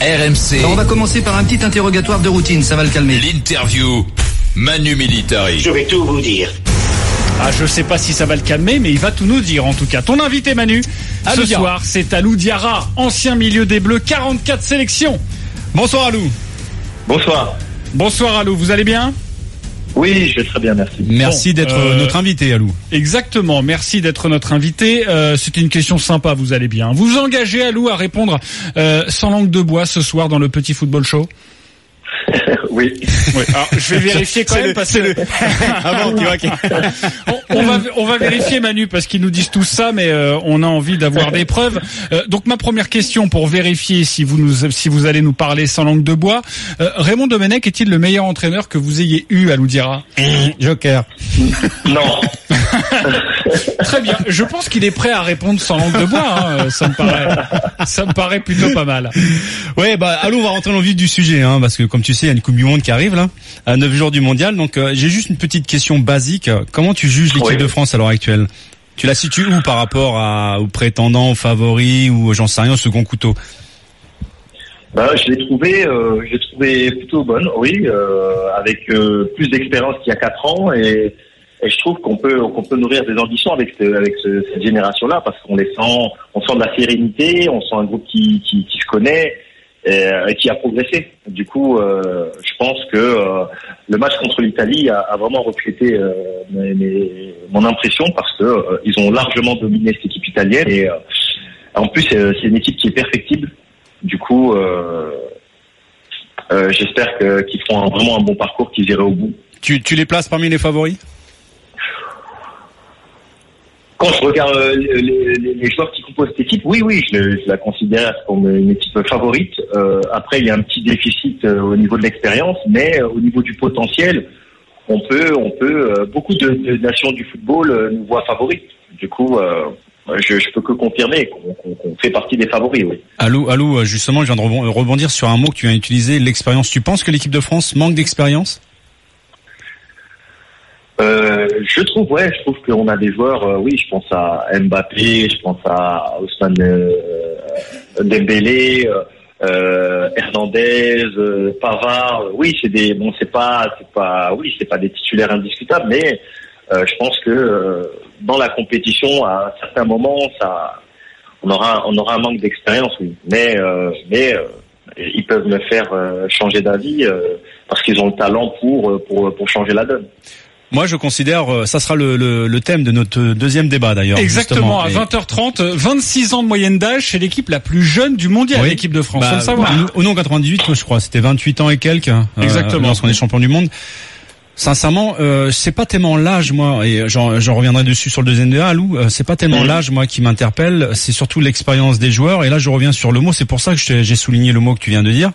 RMC. Alors, on va commencer par un petit interrogatoire de routine, ça va le calmer. L'interview. Manu Militari. Je vais tout vous dire. Ah, je sais pas si ça va le calmer, mais il va tout nous dire en tout cas. Ton invité Manu, Alou ce Diarra. soir, c'est Alou Diarra, ancien milieu des Bleus, 44 sélections. Bonsoir Alou. Bonsoir. Bonsoir Alou, vous allez bien? Oui, je vais très bien, merci. Merci Bon, d'être euh, notre invité Alou. Exactement, merci d'être notre invité. Euh, C'était une question sympa, vous allez bien. Vous vous engagez Alou à répondre euh, sans langue de bois ce soir dans le petit football show? oui. Oui, alors je vais vérifier quand même le- parce que le- Ah bon, on, on va on va vérifier Manu parce qu'ils nous disent tout ça, mais euh, on a envie d'avoir des preuves. Euh, donc ma première question pour vérifier si vous nous si vous allez nous parler sans langue de bois, euh, Raymond Domenech est-il le meilleur entraîneur que vous ayez eu à Loudira? Joker. Non. Très bien, je pense qu'il est prêt à répondre sans langue de bois. hein. Ça me paraît ça me paraît plutôt pas mal. Ouais, bah Alou, on va rentrer dans le vif du sujet, hein, parce que comme tu sais, il y a une Coupe du Monde qui arrive là, à 9 jours du Mondial. Donc euh, j'ai juste une petite question basique. Comment tu juges l'équipe Oui. de France à l'heure actuelle? Tu la situes où par rapport à, aux prétendants, aux favoris ou j'en sais rien, au second couteau? Bah, je l'ai trouvé, euh, je l'ai trouvé plutôt bonne, oui, euh, avec euh, plus d'expérience qu'il y a quatre ans et, et je trouve qu'on peut qu'on peut nourrir des ambitions avec ce- avec ce- cette génération-là parce qu'on les sent, on sent de la sérénité, on sent un groupe qui qui, qui se connaît et, euh, et qui a progressé. Du coup, euh, je pense que euh, le match contre l'Italie a, vraiment reflété euh, mes- mes- mon impression parce que euh, ils ont largement dominé cette équipe italienne et euh, en plus c'est une équipe qui est perfectible. Du coup, j'espère qu'ils feront vraiment un bon parcours, qu'ils iraient au bout. tu, tu les places parmi les favoris? Quand je regarde euh, les, joueurs qui composent cette équipe, oui, oui, je, la considère comme une équipe favorite. Euh, après, il y a un petit déficit euh, au niveau de l'expérience, mais au niveau du potentiel, on peut, on peut. beaucoup de, nations du football nous voient favorites. Du coup, je, peux que confirmer qu'on fait partie des favoris. Oui. Alou, euh, justement, je viens de rebon- rebondir sur un mot que tu viens d'utiliser, l'expérience. Tu penses que l'équipe de France manque d'expérience? Je trouve, ouais, je trouve qu'on a des joueurs, euh, oui, je pense à Mbappé, je pense à Ousmane euh, Dembélé, euh, Hernandez, Pavard. Oui, c'est des, bon, c'est pas, c'est pas, oui, c'est pas des titulaires indiscutables, mais je pense que dans la compétition, à un certain moment, ça, on aura, on aura un manque d'expérience, oui. Mais, mais ils peuvent me faire changer d'avis parce qu'ils ont le talent pour, pour, pour changer la donne. Moi, je considère, euh, ça sera le, le, le thème de notre deuxième débat d'ailleurs. Exactement, justement. à 20h30, euh, 26 ans de moyenne d'âge, c'est l'équipe la plus jeune du mondial, Oui. l'équipe de France, Bah, savoir. nous, Au nom 98, moi, je crois, c'était 28 ans et quelques. euh, Exactement. Lorsqu'on est champion du monde. Sincèrement, euh, c'est pas tellement l'âge, moi, et j'en reviendrai dessus sur le deuxième débat, Lou. euh, c'est pas tellement Mhm. l'âge, moi, qui m'interpelle. C'est surtout l'expérience des joueurs. Et là, je reviens sur le mot. C'est pour ça que j'ai souligné le mot que tu viens de dire.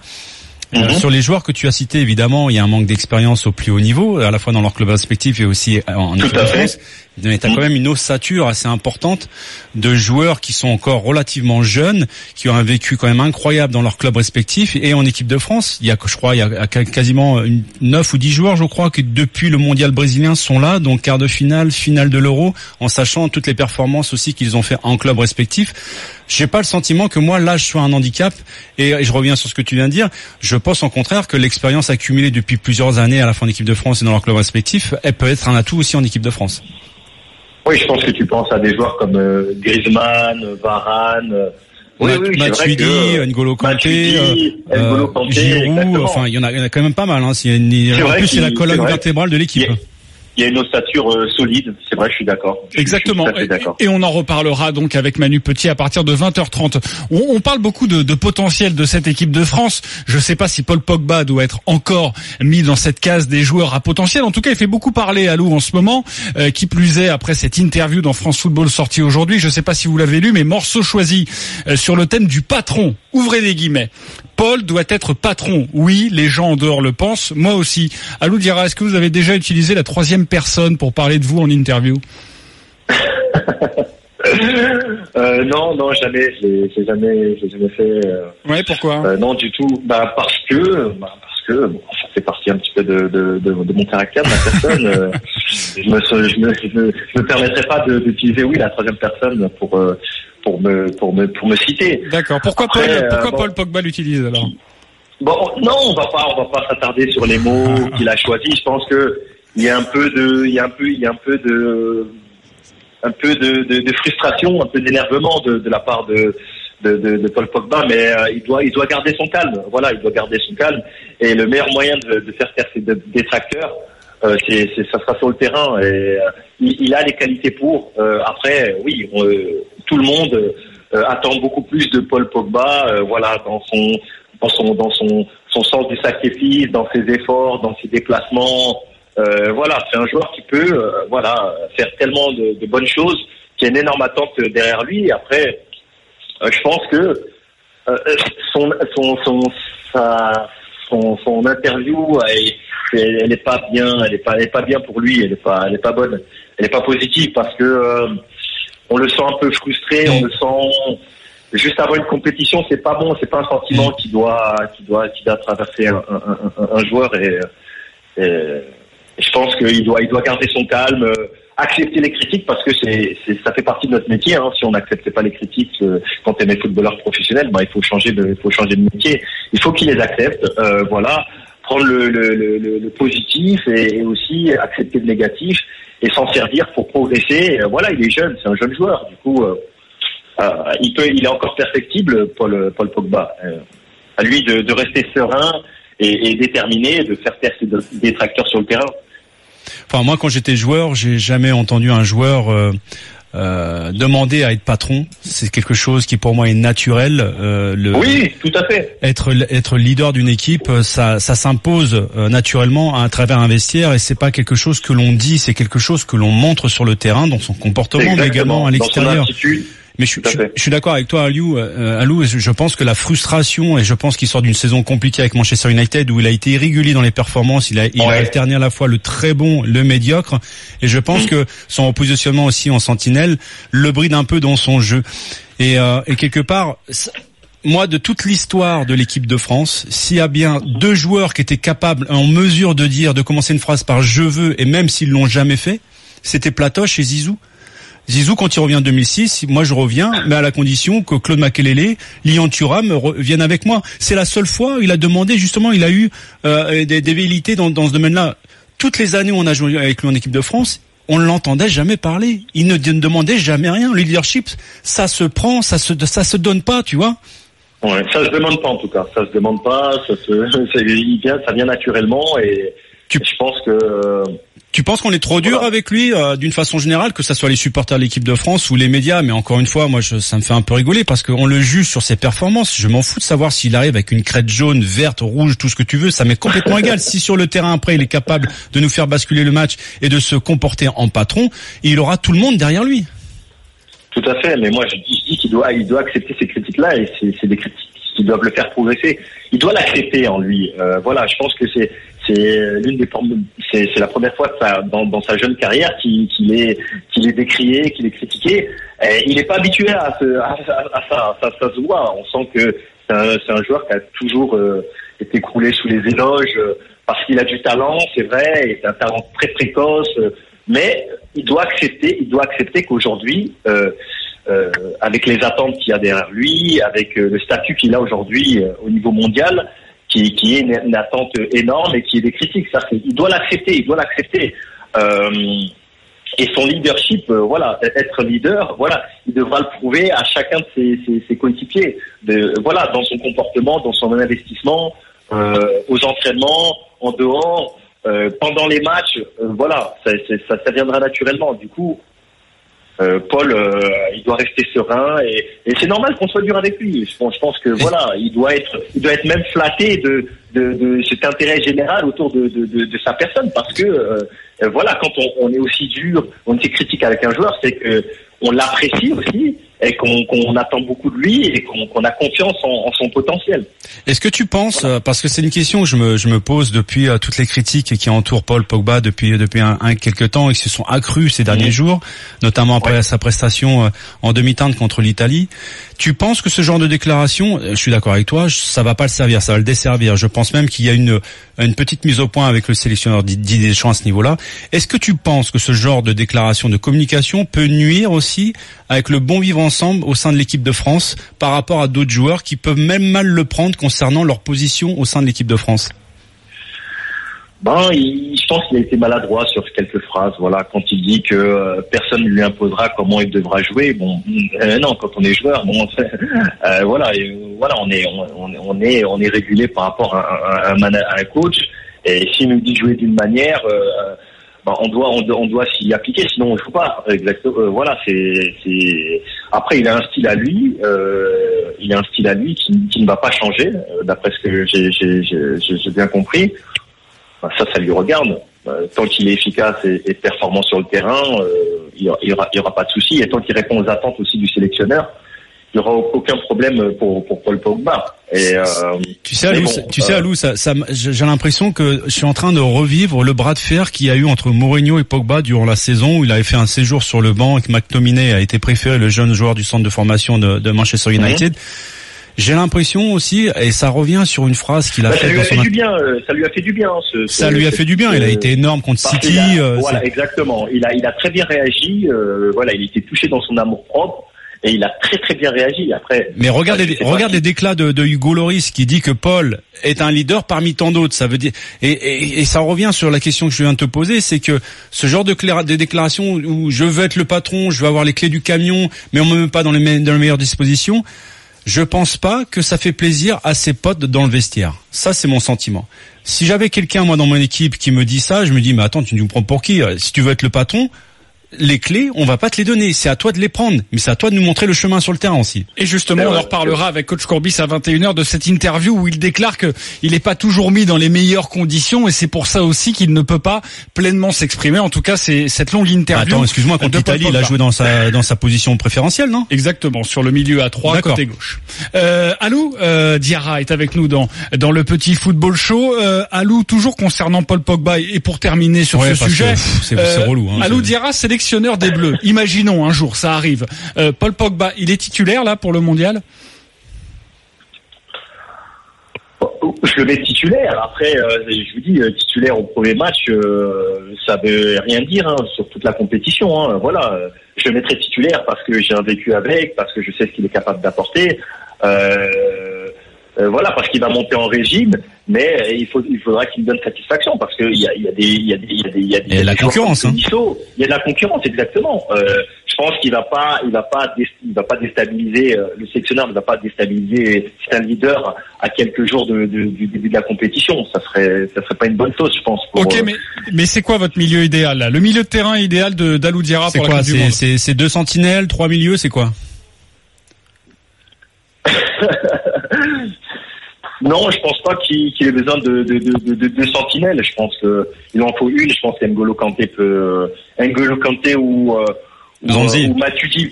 Euh, Mhm. sur les joueurs que tu as cités, évidemment, il y a un manque d'expérience au plus haut niveau, à la fois dans leur club respectif et aussi euh, en Tout équipe à de fait. France. Mais tu as quand même une ossature assez importante de joueurs qui sont encore relativement jeunes, qui ont un vécu quand même incroyable dans leur club respectif et en équipe de France. Il y a, je crois, il y a quasiment une- neuf ou dix joueurs, je crois, qui depuis le mondial brésilien sont là, donc quart de finale, finale de l'Euro, en sachant toutes les performances aussi qu'ils ont fait en club respectif. J'ai pas le sentiment que moi l'âge soit un handicap et, je reviens sur ce que tu viens de dire. Je pense au contraire que l'expérience accumulée depuis plusieurs années à la fin d'équipe de France et dans leur club respectif, elle peut être un atout aussi en équipe de France. Oui, je pense que tu penses à des joueurs comme euh, Griezmann, euh, Varane. euh, oui, oui, vrai Matuidi, que, N'Golo Kanté, euh, Giroud, enfin il y en a, il y en a quand même pas mal. Hein. En plus c'est la colonne vertébrale de l'équipe. Il y a une ossature euh, solide, c'est vrai, je suis d'accord. Exactement. Suis et on en reparlera donc avec Manu Petit à partir de 20h30. On, on parle beaucoup de, de potentiel de cette équipe de France. Je ne sais pas si Paul Pogba doit être encore mis dans cette case des joueurs à potentiel. En tout cas, il fait beaucoup parler à Lou en ce moment. Euh, qui plus est, après cette interview dans France Football sortie aujourd'hui, je ne sais pas si vous l'avez lu, mais morceau choisi euh, sur le thème du patron. Ouvrez les guillemets. Paul doit être patron. Oui, les gens en dehors le pensent. Moi aussi. Alou Diarra, est-ce que vous avez déjà utilisé la troisième personne pour parler de vous en interview Euh, non, non, jamais. J'ai jamais, jamais fait. euh, Ouais, pourquoi? euh, non, du tout. Bah parce que, bah, parce que bon, ça fait partie un petit peu de, de, de, de mon caractère, de ma personne. euh, je me, je me, je me, je me permettrais pas d'utiliser, oui, la troisième personne pour pour me pour me pour me citer. D'accord. Pourquoi Après, Paul euh, pourquoi bon. Paul Pogba l'utilise alors Bon, non, on va pas, on va pas s'attarder sur les mots qu'il a choisis. Je pense que il y a un peu de, il y a un peu, il y a un peu de, un peu de, de, de frustration, un peu d'énervement de, de la part de, de, de, de Paul Pogba, mais euh, il doit, il doit garder son calme. Voilà, il doit garder son calme. Et le meilleur moyen de, de faire taire ses dé- détracteurs, euh, c'est, ça sera sur le terrain. Et euh, il, il a les qualités pour. Euh, après, oui, on, euh, tout le monde euh, attend beaucoup plus de Paul Pogba. euh, voilà, dans son dans son dans son son sens du sacrifice, dans ses efforts, dans ses déplacements. Euh, voilà, c'est un joueur qui peut euh, voilà faire tellement de, de bonnes choses, qui a une énorme attente derrière lui. Après, euh, je pense que euh, son son son sa- son, son interview, elle, elle, est pas bien, elle est pas elle est pas bien pour lui, elle est pas elle est pas bonne, elle est pas positive parce que on le sent un peu frustré, on le sent juste avant une compétition, c'est pas bon, c'est pas un sentiment qui doit, qui doit, qui doit traverser un, un, un, un joueur et, et je pense qu'il doit, il doit garder son calme, euh, accepter les critiques parce que c'est, ça fait partie de notre métier. Hein. Si on n'acceptait pas les critiques euh, quand on est footballeur professionnel, ben, il faut changer de, il faut changer de métier. Il faut qu'il les accepte, euh, voilà, prendre le, le, le, le- le positif et, et aussi accepter le négatif et s'en servir pour progresser. Euh, Voilà, il est jeune, c'est un jeune joueur. Du coup. euh, euh, il peut, il est encore perfectible, Paul, Paul Pogba. À lui de, rester serein et, déterminé, de faire taire ses détracteurs sur le terrain. Enfin, moi, quand j'étais joueur, j'ai jamais entendu un joueur euh, demander à être patron. C'est quelque chose qui, pour moi, est naturel. Euh, le, Oui, tout à fait. Être être leader d'une équipe, ça ça s'impose euh, naturellement à travers un vestiaire et c'est pas quelque chose que l'on dit, c'est quelque chose que l'on montre sur le terrain, dans son comportement, mais également à l'extérieur. Mais je, je- je suis d'accord avec toi, Aliou. Euh, Alou, et je pense que la frustration, et je pense qu'il sort d'une saison compliquée avec Manchester United, où il a été irrégulier dans les performances, il a, il a alterné à la fois le très bon, le médiocre, et je pense Mm. que son positionnement aussi en sentinelle le bride un peu dans son jeu. Et, euh, et quelque part, moi, de toute l'histoire de l'équipe de France, s'il y a bien deux joueurs qui étaient capables, en mesure de dire, de commencer une phrase par je veux, et même s'ils l'ont jamais fait, c'était Platoche et Zizou. Zizou, quand il revient en 2006, moi je reviens, mais à la condition que Claude Makelele, Lyon Thuram viennent avec moi. C'est la seule fois où il a demandé, justement, il a eu euh, des, des velléités dans, dans ce domaine-là. Toutes les années où on a joué avec lui en équipe de France, on ne l'entendait jamais parler. Il ne, demandait jamais rien. Le leadership, ça se prend, ça se, ça se donne pas, tu vois. Ouais, ça se demande pas en tout cas. Ça se demande pas. Ça se, ça vient naturellement et Tu- je pense que euh, Tu penses qu'on est trop dur Voilà. avec lui, euh, d'une façon générale, que ça soit les supporters de l'équipe de France ou les médias? Mais encore une fois, moi, je, ça me fait un peu rigoler parce qu'on le juge sur ses performances. Je m'en fous de savoir s'il arrive avec une crête jaune, verte, rouge, tout ce que tu veux. Ça m'est complètement égal. Si sur le terrain après, il est capable de nous faire basculer le match et de se comporter en patron, il aura tout le monde derrière lui. Tout à fait, mais moi je dis, je dis qu'il doit, il doit accepter ces critiques-là et c'est c'est des critiques qui doivent le faire progresser. Il doit l'accepter en lui. Euh, voilà, je pense que c'est c'est l'une des c'est c'est la première fois dans, dans sa jeune carrière qu'il qu'il est qu'il est décrié, qu'il est critiqué. Et il n'est pas habitué à, ce, à, à- à ça, ça, ça se voit. On sent que c'est un, un joueur qui a toujours euh, été croulé sous les éloges euh, parce qu'il a du talent, c'est vrai, et c'est un talent très précoce. euh, mais il doit accepter, il doit accepter qu'aujourd'hui, euh, euh, avec les attentes qu'il y a derrière lui, avec euh, le statut qu'il a aujourd'hui euh, au niveau mondial, qui, est une, attente énorme et qui est des critiques. Il doit l'accepter, il doit l'accepter. Et son leadership, voilà, être leader, voilà, il devra le prouver à chacun de ses, coéquipiers. Voilà, dans son comportement, dans son investissement, aux entraînements, en dehors, pendant les matchs, voilà, ça, ça viendra naturellement. Du coup, euh, Paul, euh, il doit rester serein et, et c'est normal qu'on soit dur avec lui. Je pense, je pense que voilà, il doit être, il doit être même flatté de, de, de cet intérêt général autour de, de, de, sa personne parce que euh, euh, voilà, quand on, on est aussi dur, on est critique avec un joueur, c'est que on l'apprécie aussi et qu'on attend beaucoup de lui et qu'on a confiance en, en son potentiel. Est-ce que tu penses, euh, parce que c'est une question que je me, je me pose depuis euh, toutes les critiques qui entourent Paul Pogba depuis depuis un, un quelques temps et qui se sont accrues ces derniers Mhm. jours, notamment après Ouais. sa prestation euh, en demi-teinte contre l'Italie. Tu penses que ce genre de déclaration, euh, je suis d'accord avec toi, ça va pas le servir, ça va le desservir. Je pense même qu'il y a une une petite mise au point avec le sélectionneur Didier Deschamps à ce niveau-là. Est-ce que tu penses que ce genre de déclaration de communication peut nuire aussi avec le bon vivre au sein de l'équipe de France par rapport à d'autres joueurs qui peuvent même mal le prendre concernant leur position au sein de l'équipe de France Ben, je pense qu'il a été maladroit sur quelques phrases. Voilà, quand il dit que euh, personne ne lui imposera comment il devra jouer. Bon, euh, non, quand on est joueur, bon, euh, voilà, voilà, on est, on, est, on est régulé par rapport à, un, coach. Et s'il nous dit jouer d'une manière, ben, on doit, on, doit- doit s'y appliquer. Sinon, on joue pas. Euh, voilà, c'est. Après, il a un style à lui. Euh, il a un style à lui qui, qui ne va pas changer, euh, d'après ce que j'ai, bien compris. Ben, ça, ça lui regarde. Euh, tant qu'il est efficace et, et performant sur le terrain, euh, il y aura, il y aura pas de souci. Et tant qu'il répond aux attentes aussi du sélectionneur, il n'y aura aucun problème pour, pour Paul Pogba. Et, euh, Tu sais, Alou, bon, ça- tu sais, euh, Alou, ça, ça, j'ai l'impression que je suis en train de revivre le bras de fer qu'il y a eu entre Mourinho et Pogba durant la saison où il avait fait un séjour sur le banc et que McTominay a été préféré, le jeune joueur du centre de formation de, de Manchester Mhm. United. J'ai l'impression aussi, et ça revient sur une phrase qu'il a bah, ça faite lui dans a fait son du bien. euh, Ça lui a fait du bien. Ce, ça ce- lui a fait du bien. Il a été énorme contre City. a- euh, voilà, exactement. Il a, il a très bien réagi. euh, voilà, il était touché dans son amour propre et il a très très bien réagi. Après, Mais regarde, les, regarde les déclats de, de Hugo Loris qui dit que Paul est un leader parmi tant d'autres. Ça veut dire et, et, et ça revient sur la question que je viens de te poser, c'est que ce genre de, cléra- de déclaration où je veux être le patron, je veux avoir les clés du camion, mais on me met pas dans les, me- dans les meilleures dispositions. Je pense pas que ça fait plaisir à ses potes dans le vestiaire. Ça, c'est mon sentiment. Si j'avais quelqu'un moi dans mon équipe qui me dit ça, je me dis mais attends, tu nous prends pour qui? Si tu veux être le patron, les clés, on va pas te les donner. C'est à toi de les prendre, mais c'est à toi de nous montrer le chemin sur le terrain aussi. Et justement, Mais on en reparlera avec Coach Courbis à 21h de cette interview où il déclare que il n'est pas toujours mis dans les meilleures conditions et c'est pour ça aussi qu'il ne peut pas pleinement s'exprimer. En tout cas, c'est cette longue interview. Attends, excuse-moi, contre l'Italie, il a joué dans sa dans sa position préférentielle, non? Exactement, sur le milieu à 3 D'accord. côté gauche. Euh, Alou euh, Diarra est avec nous dans dans le petit football show. Euh, Alou, toujours concernant Paul Pogba et pour terminer sur Ouais, ce sujet, c'est- c'est relou, hein, Alou Diarra, sélectionneur des Bleus. Imaginons un jour, ça arrive. Euh, Paul Pogba, il est titulaire là pour le mondial Je le mets titulaire. Après, euh, je vous dis, euh, titulaire au premier match, euh, ça veut rien dire hein, sur toute la compétition. hein. Voilà, euh, je le mettrai titulaire parce que j'ai un vécu avec, parce que je sais ce qu'il est capable d'apporter. Euh, euh, voilà, parce qu'il va monter en régime, mais euh, il faut, il faudra qu'il me donne satisfaction parce qu'il y a, il y a des, il y a des, il y a des, il y a des- il y a la des joueurs concurrence, hein. Il y a de la concurrence, exactement. Euh, je pense qu'il va pas, il va pas, il va pas déstabiliser. euh, le sélectionneur ne va pas déstabiliser. C'est un leader à quelques jours de, de- du début de la compétition. Ça serait, ça serait pas une bonne chose, je pense. pour, Ok, euh, mais mais c'est quoi votre milieu idéal là? Le milieu de terrain idéal de d'Alou Diarra C'est pour la quoi Coupe du C'est Monde? c'est c'est deux sentinelles, trois milieux, c'est quoi? Non, je pense pas qu'il qu'il ait besoin de, de, de, de, de- de sentinelles. Je pense qu'il en faut une. Je pense qu'Engolo Kanté peut, N'Golo Kanté ou, euh, ou, euh, ou Matuidi.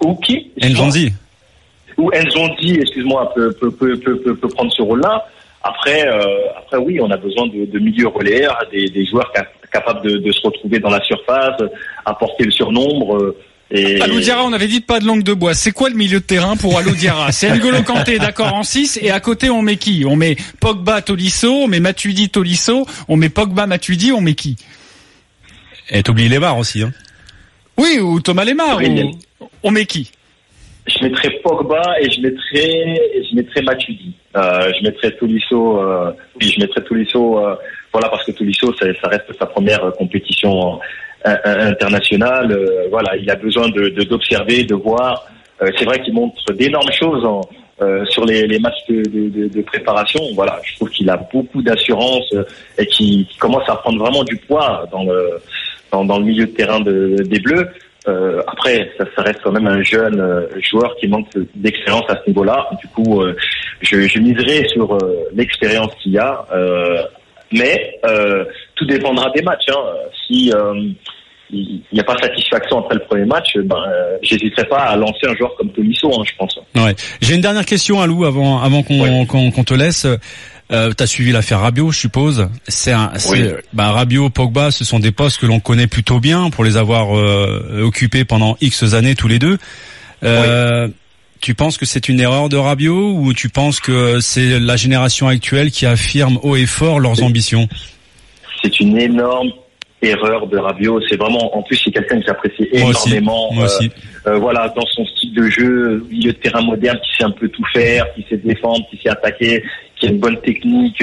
Ou qui? Nzonzi. Ou Nzonzi, excuse-moi, peut, peut, peut, peut, peut, peut prendre ce rôle-là. Après, euh, après oui, on a besoin de, de milieux relayeurs, des, des joueurs cap- capables de, de se retrouver dans la surface, apporter le surnombre. Et, Alou Diarra, on avait dit pas de langue de bois. C'est quoi le milieu de terrain pour Alou Diarra? C'est N'Golo Kanté, d'accord, en 6, et à côté on met qui? On met Pogba, Tolisso, on met Matuidi, Tolisso, on met Pogba, Matuidi, on met qui? Et t'oublies les barres aussi. Hein. Oui, ou Thomas Lemar, Oui, ou- mais- on met qui? Je mettrais Pogba et je mettrais, je mettrais Matuidi. Euh, je mettrais Tolisso. Euh, oui, je mettrais Tolisso. Euh, voilà, parce que Tolisso, ça, ça reste sa première euh, compétition euh, euh, internationale. Euh, voilà, il a besoin de d'observer, de, voir. Euh, C'est vrai qu'il montre d'énormes choses en, euh, sur les, les matchs de, de, de- préparation. Voilà, je trouve qu'il a beaucoup d'assurance et qu'il commence à prendre vraiment du poids dans le dans, le milieu de terrain de- des Bleus. Euh, après, ça, ça reste quand même un jeune joueur qui manque d'expérience à ce niveau-là. Du coup, euh, je, je miserai sur l'expérience qu'il a. Mais tout dépendra des matchs. Hein. Si euh, il n'y a pas satisfaction après le premier match, ben, euh, j'hésiterai pas à lancer un joueur comme Tolisso, hein, je pense. Ouais. J'ai une dernière question à Lou avant avant qu'on Ouais. te laisse. Euh, T'as suivi l'affaire Rabiot, je suppose. C'est un, c'est- Oui. bah, Rabiot, Pogba, ce sont des postes que l'on connaît plutôt bien pour les avoir euh, occupés pendant X années tous les deux. Euh, Tu penses que c'est une erreur de Rabiot ou tu penses que c'est la génération actuelle qui affirme haut et fort leurs ambitions? C'est une énorme erreur de Rabiot. C'est vraiment, en plus, c'est quelqu'un que j'apprécie Moi aussi. énormément. Moi Euh, aussi. euh, voilà, dans son style de jeu, milieu de terrain moderne, qui sait un peu tout faire, qui sait défendre, qui sait attaquer, qui a une bonne technique.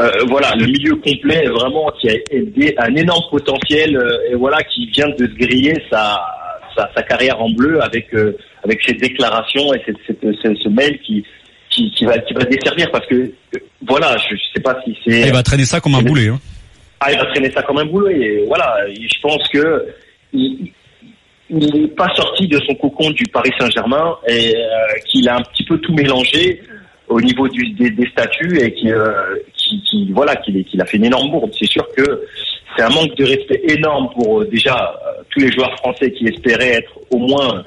Euh, voilà, le milieu complet, vraiment, qui a aidé, un énorme potentiel, euh, et voilà, qui vient de se griller sa, sa, sa carrière en bleu avec euh, avec ses déclarations et cette, cette- ce, ce mail qui, qui qui va qui va desservir parce que voilà, je, je sais pas si c'est Il va traîner ça comme un boulet. Hein. Ah, il va traîner ça comme un boulot et voilà, je pense que il n'est pas sorti de son cocon du Paris Saint-Germain et euh, qu'il a un petit peu tout mélangé au niveau des, statuts et qui, euh, voilà qu'il a fait une énorme bourde. C'est sûr que c'est un manque de respect énorme pour euh, déjà tous les joueurs français qui espéraient être au moins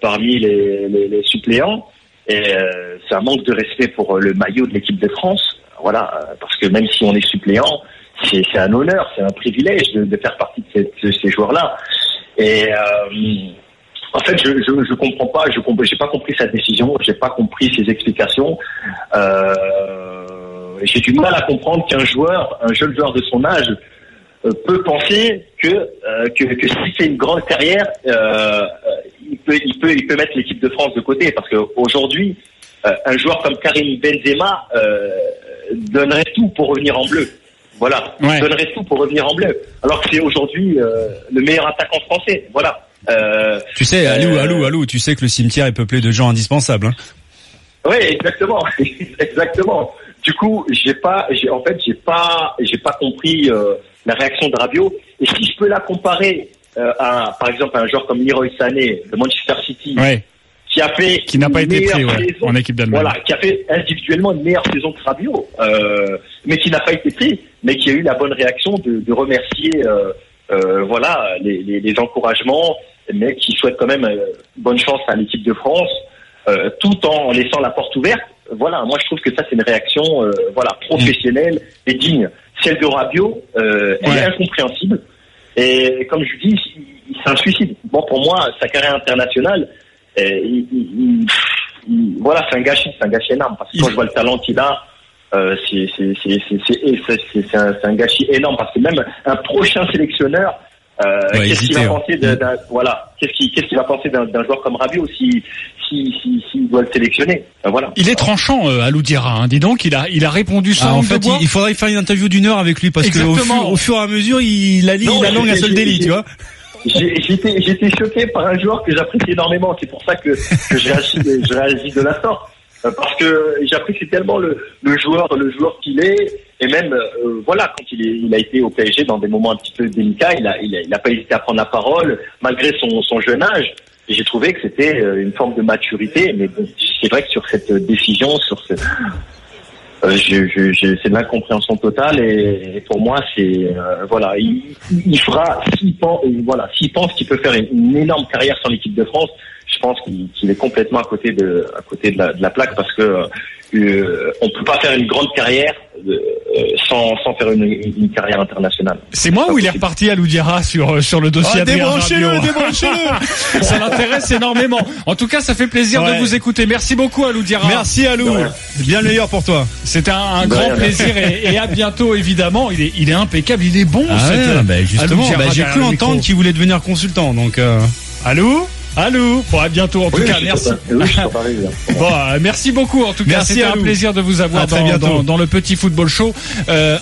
parmi les, suppléants. C'est un manque de respect pour le maillot de l'équipe de France. Voilà, parce que même si on est suppléant, c'est c'est un honneur, c'est un privilège de, de faire partie de, ces- de ces joueurs-là. Et euh, en fait, je, je je comprends pas, je j'ai pas compris sa décision, j'ai pas compris ses explications. Euh, j'ai du mal à comprendre qu'un joueur, un jeune joueur de son âge, euh, peut penser que euh, que, que s'il fait une grande carrière, euh, il peut il peut il peut mettre l'équipe de France de côté parce qu'aujourd'hui, euh, un joueur comme Karim Benzema euh, donnerait tout pour revenir en bleu. Voilà, Ouais. donnerait tout pour revenir en bleu. Alors que c'est aujourd'hui euh, le meilleur attaquant français. Voilà. Euh, Tu sais, Euh, Alou, Alou, Alou, tu sais que le cimetière est peuplé de gens indispensables. Hein. Oui, exactement, exactement. Du coup, j'ai pas, j'ai, en fait, j'ai pas, j'ai pas compris euh, la réaction de Rabiot. Et si je peux la comparer euh, à, par exemple, à un joueur comme Leroy Sané de Manchester City, Ouais, qui a fait qui n'a pas été pris ouais, en équipe d'Allemagne. voilà, qui a fait individuellement une meilleure saison que Rabiot, euh, mais qui n'a pas été pris, mais qui a eu la bonne réaction de, de remercier, euh, euh, voilà, les, les, les encouragements, mais qui souhaite quand même bonne chance à l'équipe de France, tout en laissant la porte ouverte. Voilà, moi je trouve que ça c'est une réaction, voilà, professionnelle et digne. Celle de Rabiot, euh, elle Ouais. est incompréhensible. Et comme je dis, c'est un suicide. Bon, pour moi, sa carrière internationale, il- il- il- il- voilà, c'est un gâchis, c'est un gâchis énorme. Parce que quand je vois le talent qu'il a, euh, c'est c'est- c'est- c'est- c'est- c'est- c'est- c'est un, gâchis énorme. Parce que même un prochain sélectionneur, euh, Ouais, qu'est-ce qu'il va hein. penser d'un voilà, qu'est-ce qu'il qu'est-ce qu'il va penser d'un joueur comme Rabiot si si si s'il doit le sélectionner? Ben Voilà. Il est tranchant, euh, Alou Diarra. Hein. Dis donc, il a, il a répondu sans Ah, en fait, bois. il, il faudrait faire une interview d'une heure avec lui parce qu'au Exactement. fur, au fur et à mesure, il a la langue à seul délit, tu vois. J'étais choqué par un joueur que j'apprécie énormément. C'est pour ça que, que je, réagis, je réagis de la sorte. Euh, Parce que j'apprécie tellement le, le joueur, le joueur qu'il est, et même euh, voilà quand il, est, il a été au PSG dans des moments un petit peu délicats, il a, il a, il a pas hésité à prendre la parole malgré son, son jeune âge. J'ai trouvé que c'était euh, une forme de maturité. Mais bon, c'est vrai que sur cette décision, sur ce, euh, je, je, c'est de l'incompréhension totale et, pour moi c'est euh, voilà il, il fera s'il pense voilà s'il pense qu'il peut faire une, énorme carrière sur l'équipe de France je pense qu'il est complètement à côté de à côté de la, de la plaque parce que euh, on peut pas faire une grande carrière euh, sans, sans faire une, une carrière internationale C'est moi ou il est reparti Alou Diarra sur, euh, sur le dossier Adrien débranchez-le, débranchez-le. Ça l'intéresse énormément. En tout cas, ça fait plaisir de vous écouter. Merci beaucoup Alou Diarra. Merci Alou. Bien le meilleur pour toi. C'était un, grand rien, plaisir et, et à bientôt évidemment. Il est, il est impeccable, il est bon. Ah ouais, euh, bah, justement, bah, j'ai cru entendre qu'il voulait devenir consultant, donc. Euh... Allô? Allô Bon, à bientôt en tout Oui, cas. Merci. oui. Bon, euh, merci beaucoup en tout cas. C'était un plaisir de vous avoir dans, dans le petit football show. Euh,